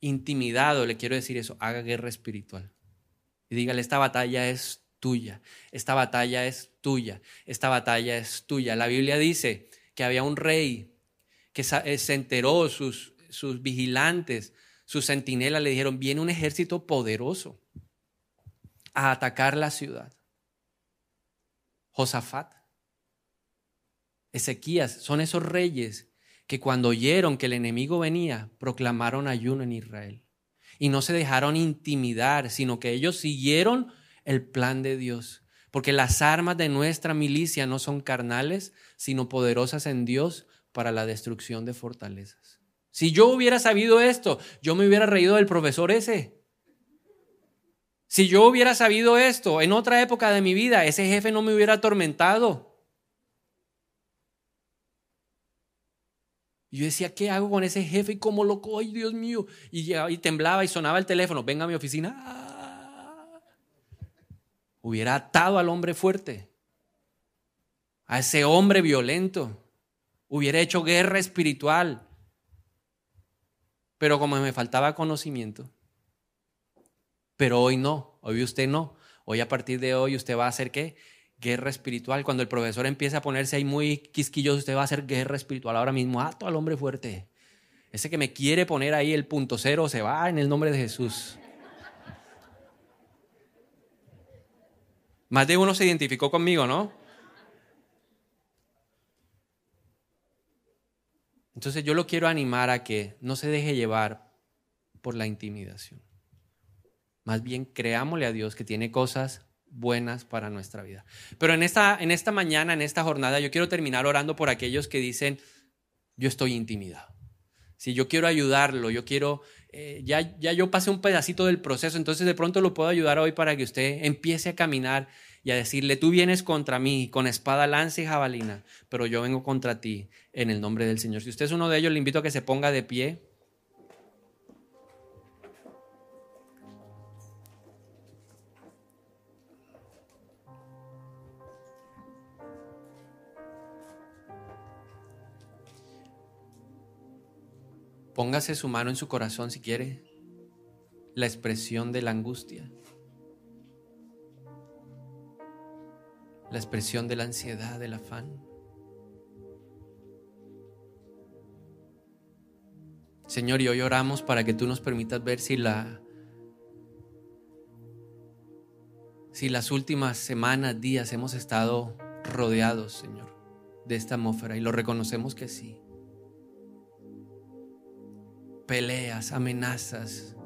intimidado, le quiero decir eso, haga guerra espiritual. Y dígale, esta batalla es tuya. Esta batalla es tuya. Esta batalla es tuya. La Biblia dice que había un rey que eh, se enteró, sus, sus vigilantes, sus centinelas le dijeron, viene un ejército poderoso a atacar la ciudad. Josafat, Ezequías, son esos reyes que cuando oyeron que el enemigo venía, proclamaron ayuno en Israel. Y no se dejaron intimidar, sino que ellos siguieron el plan de Dios. Porque las armas de nuestra milicia no son carnales, sino poderosas en Dios para la destrucción de fortalezas. Si yo hubiera sabido esto, yo me hubiera reído del profesor ese. Si yo hubiera sabido esto en otra época de mi vida, ese jefe no me hubiera atormentado. Yo decía, ¿qué hago con ese jefe? ¿Y cómo lo ¡Ay, Dios mío! Y, y temblaba y sonaba el teléfono. Venga a mi oficina hubiera atado al hombre fuerte, a ese hombre violento, hubiera hecho guerra espiritual. Pero como me faltaba conocimiento, pero hoy no, hoy usted no, hoy a partir de hoy usted va a hacer qué? Guerra espiritual. Cuando el profesor empieza a ponerse ahí muy quisquilloso, usted va a hacer guerra espiritual. Ahora mismo, ato al hombre fuerte. Ese que me quiere poner ahí el punto cero se va en el nombre de Jesús. Más de uno se identificó conmigo, ¿no? Entonces yo lo quiero animar a que no se deje llevar por la intimidación. Más bien creámosle a Dios que tiene cosas buenas para nuestra vida. Pero en esta, en esta mañana, en esta jornada, yo quiero terminar orando por aquellos que dicen, yo estoy intimidado. Si yo quiero ayudarlo, yo quiero, eh, ya, ya yo pasé un pedacito del proceso, entonces de pronto lo puedo ayudar hoy para que usted empiece a caminar y a decirle, tú vienes contra mí con espada, lanza y jabalina, pero yo vengo contra ti en el nombre del Señor. Si usted es uno de ellos, le invito a que se ponga de pie. Póngase su mano en su corazón si quiere. La expresión de la angustia. La expresión de la ansiedad, del afán. Señor, y hoy oramos para que tú nos permitas ver si la si las últimas semanas, días hemos estado rodeados, Señor, de esta atmósfera y lo reconocemos que sí peleas, amenazas,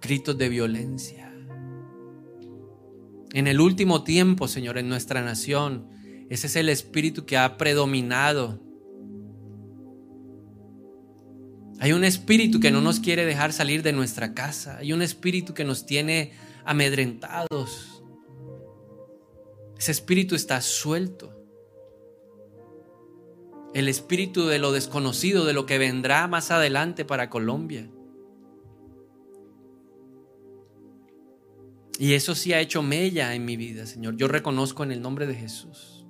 gritos de violencia. En el último tiempo, Señor, en nuestra nación, ese es el espíritu que ha predominado. Hay un espíritu que no nos quiere dejar salir de nuestra casa. Hay un espíritu que nos tiene amedrentados. Ese espíritu está suelto el espíritu de lo desconocido, de lo que vendrá más adelante para Colombia. Y eso sí ha hecho mella en mi vida, Señor. Yo reconozco en el nombre de Jesús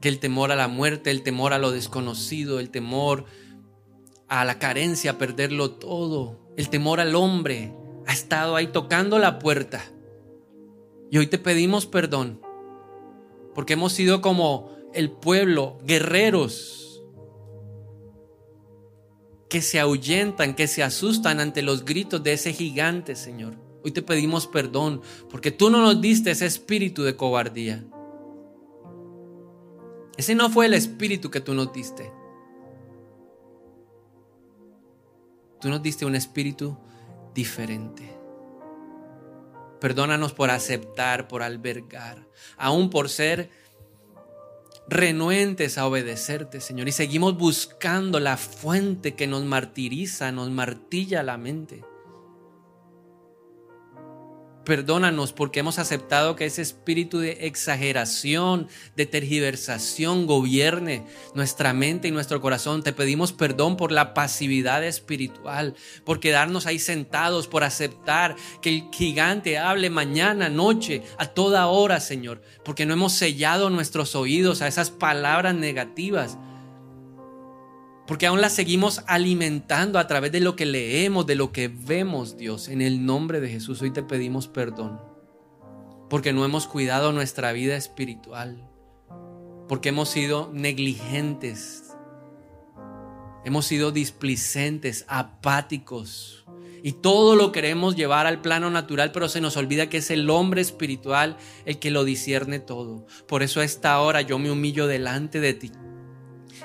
que el temor a la muerte, el temor a lo desconocido, el temor a la carencia, a perderlo todo, el temor al hombre, ha estado ahí tocando la puerta. Y hoy te pedimos perdón, porque hemos sido como el pueblo, guerreros que se ahuyentan, que se asustan ante los gritos de ese gigante, Señor. Hoy te pedimos perdón porque tú no nos diste ese espíritu de cobardía. Ese no fue el espíritu que tú nos diste. Tú nos diste un espíritu diferente. Perdónanos por aceptar, por albergar, aún por ser renuentes a obedecerte, Señor. Y seguimos buscando la fuente que nos martiriza, nos martilla la mente. Perdónanos porque hemos aceptado que ese espíritu de exageración, de tergiversación gobierne nuestra mente y nuestro corazón. Te pedimos perdón por la pasividad espiritual, por quedarnos ahí sentados, por aceptar que el gigante hable mañana, noche, a toda hora, Señor, porque no hemos sellado nuestros oídos a esas palabras negativas porque aún la seguimos alimentando a través de lo que leemos, de lo que vemos, Dios. En el nombre de Jesús hoy te pedimos perdón. Porque no hemos cuidado nuestra vida espiritual. Porque hemos sido negligentes. Hemos sido displicentes, apáticos. Y todo lo queremos llevar al plano natural, pero se nos olvida que es el hombre espiritual el que lo discierne todo. Por eso a esta hora yo me humillo delante de ti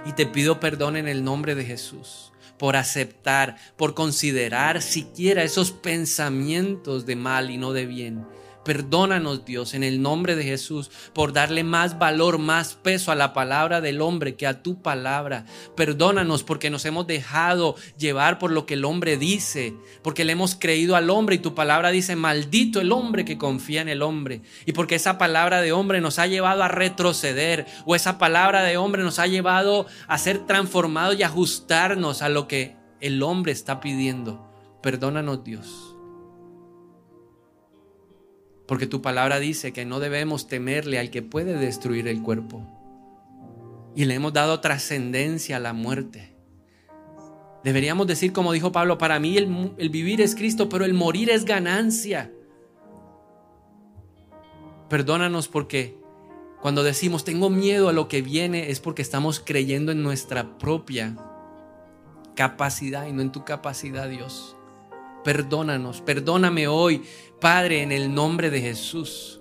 y te pido perdón en el nombre de Jesús por aceptar, por considerar siquiera esos pensamientos de mal y no de bien. Perdónanos Dios en el nombre de Jesús por darle más valor, más peso a la palabra del hombre que a tu palabra. Perdónanos porque nos hemos dejado llevar por lo que el hombre dice, porque le hemos creído al hombre y tu palabra dice, maldito el hombre que confía en el hombre. Y porque esa palabra de hombre nos ha llevado a retroceder o esa palabra de hombre nos ha llevado a ser transformados y ajustarnos a lo que el hombre está pidiendo. Perdónanos Dios. Porque tu palabra dice que no debemos temerle al que puede destruir el cuerpo. Y le hemos dado trascendencia a la muerte. Deberíamos decir, como dijo Pablo, para mí el, vivir es Cristo, pero el morir es ganancia. Perdónanos porque cuando decimos tengo miedo a lo que viene es porque estamos creyendo en nuestra propia capacidad y no en tu capacidad, Dios. Perdónanos, perdóname hoy Padre, en el nombre de Jesús.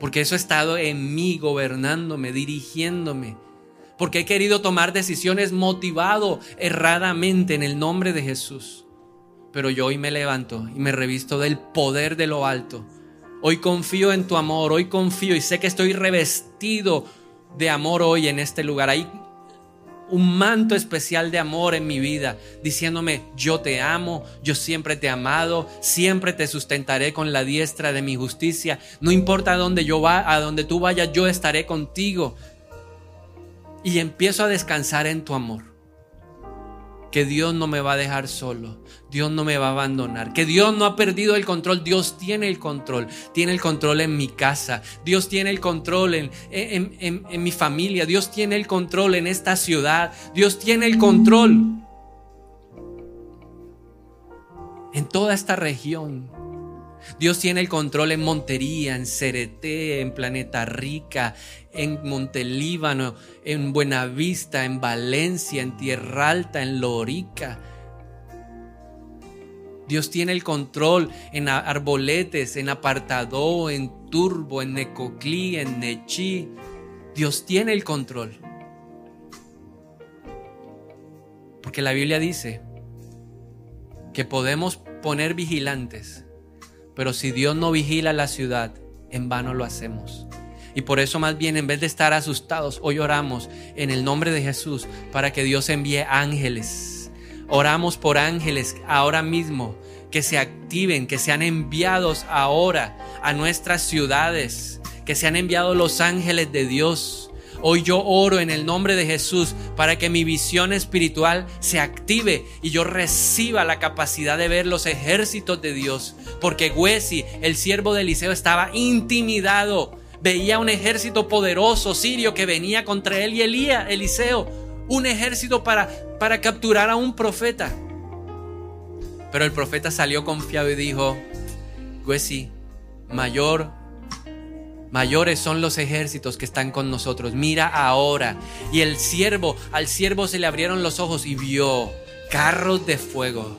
Porque eso ha estado en mí, gobernándome, dirigiéndome. Porque he querido tomar decisiones motivado erradamente en el nombre de Jesús. Pero yo hoy me levanto y me revisto del poder de lo alto. Hoy confío en tu amor, hoy confío y sé que estoy revestido de amor hoy en este lugar. Un manto especial de amor en mi vida, diciéndome, yo te amo, yo siempre te he amado, siempre te sustentaré con la diestra de mi justicia. No importa a dónde yo va, a donde tú vayas, yo estaré contigo. Y empiezo a descansar en tu amor que Dios no me va a dejar solo, Dios no me va a abandonar, que Dios no ha perdido el control, Dios tiene el control, tiene el control en mi casa, Dios tiene el control en, en, mi familia, Dios tiene el control en esta ciudad, Dios tiene el control en toda esta región. Dios tiene el control en Montería, en Cereté, en Planeta Rica, en Montelíbano, en Buenavista, en Valencia, en Tierra Alta, en Lorica. Dios tiene el control en Arboletes, en Apartadó, en Turbo, en Necoclí, en Nechí. Dios tiene el control. Porque la Biblia dice que podemos poner vigilantes pero si Dios no vigila la ciudad, en vano lo hacemos. Y por eso más bien en vez de estar asustados, hoy oramos en el nombre de Jesús para que Dios envíe ángeles. Oramos por ángeles ahora mismo que se activen, que sean enviados ahora a nuestras ciudades, que sean enviados los ángeles de Dios Hoy yo oro en el nombre de Jesús para que mi visión espiritual se active y yo reciba la capacidad de ver los ejércitos de Dios. Porque Huesi, el siervo de Eliseo, estaba intimidado. Veía un ejército poderoso sirio que venía contra él y Elías, Eliseo, un ejército para, para capturar a un profeta. Pero el profeta salió confiado y dijo, Huesi, mayor Mayores son los ejércitos que están con nosotros. Mira ahora. Y el siervo, al siervo se le abrieron los ojos y vio carros de fuego,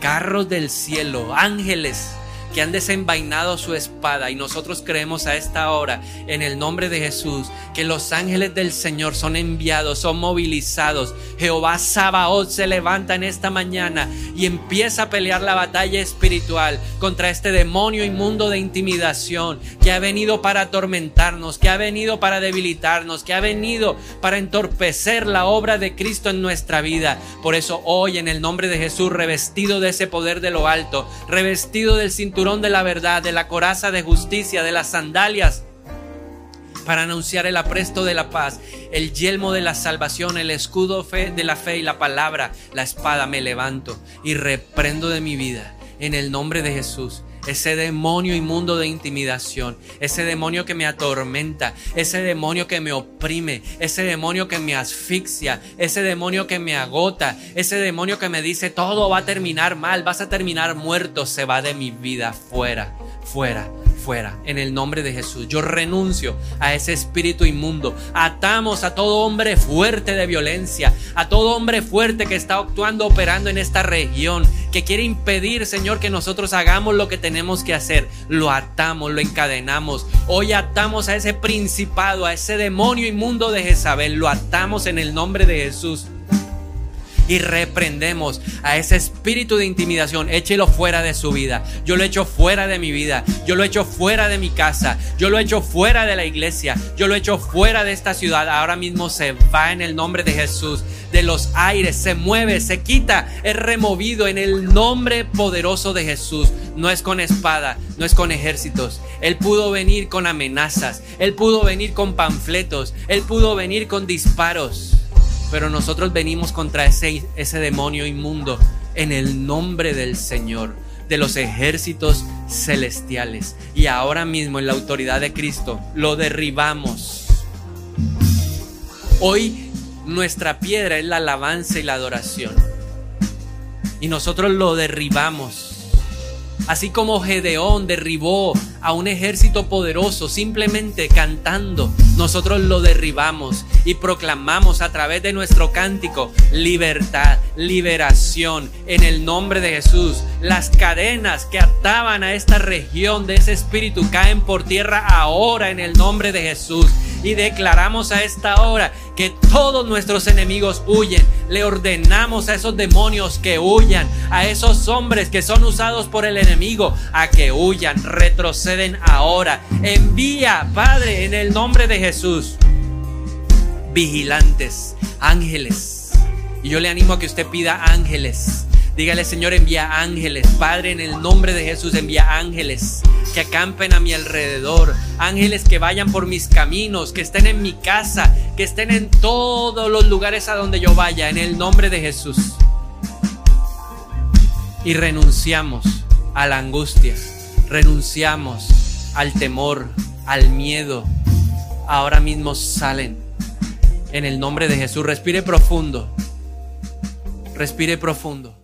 carros del cielo, ángeles que han desenvainado su espada y nosotros creemos a esta hora en el nombre de Jesús que los ángeles del Señor son enviados, son movilizados. Jehová Sabaoth se levanta en esta mañana y empieza a pelear la batalla espiritual contra este demonio inmundo de intimidación que ha venido para atormentarnos, que ha venido para debilitarnos, que ha venido para entorpecer la obra de Cristo en nuestra vida. Por eso hoy en el nombre de Jesús revestido de ese poder de lo alto, revestido del cinturón de la verdad, de la coraza de justicia, de las sandalias para anunciar el apresto de la paz, el yelmo de la salvación, el escudo de la fe y la palabra, la espada me levanto y reprendo de mi vida en el nombre de Jesús ese demonio inmundo de intimidación, ese demonio que me atormenta, ese demonio que me oprime, ese demonio que me asfixia, ese demonio que me agota, ese demonio que me dice todo va a terminar mal, vas a terminar muerto, se va de mi vida fuera, fuera, en el nombre de Jesús. Yo renuncio a ese espíritu inmundo. Atamos a todo hombre fuerte de violencia, a todo hombre fuerte que está actuando, operando en esta región, que quiere impedir, Señor, que nosotros hagamos lo que tenemos que hacer. Lo atamos, lo encadenamos. Hoy atamos a ese principado, a ese demonio inmundo de Jezabel. Lo atamos en el nombre de Jesús y reprendemos a ese espíritu de intimidación. Échelo fuera de su vida. Yo lo echo fuera de mi vida. Yo lo echo fuera de mi casa. Yo lo echo fuera de la iglesia. Yo lo echo fuera de esta ciudad. Ahora mismo se va en el nombre de Jesús. De los aires se mueve, se quita, es removido en el nombre poderoso de Jesús. No es con espada, no es con ejércitos. Él pudo venir con amenazas. Él pudo venir con panfletos. Él pudo venir con disparos pero nosotros venimos contra ese, ese demonio inmundo en el nombre del Señor, de los ejércitos celestiales. Y ahora mismo en la autoridad de Cristo lo derribamos. Hoy nuestra piedra es la alabanza y la adoración. Y nosotros lo derribamos. Así como Gedeón derribó a un ejército poderoso simplemente cantando. Nosotros lo derribamos y proclamamos a través de nuestro cántico libertad, liberación en el nombre de Jesús. Las cadenas que ataban a esta región de ese espíritu caen por tierra ahora en el nombre de Jesús. Y declaramos a esta hora que todos nuestros enemigos huyen. Le ordenamos a esos demonios que huyan, a esos hombres que son usados por el enemigo, a que huyan, retroceden ahora. Envía, Padre, en el nombre de Jesús, vigilantes, ángeles. Y yo le animo a que usted pida ángeles. Dígale, Señor, envía ángeles. Padre, en el nombre de Jesús, envía ángeles que acampen a mi alrededor. Ángeles que vayan por mis caminos, que estén en mi casa, que estén en todos los lugares a donde yo vaya, en el nombre de Jesús. Y renunciamos a la angustia, renunciamos al temor, al miedo. Ahora mismo salen. En el nombre de Jesús, respire profundo. Respire profundo.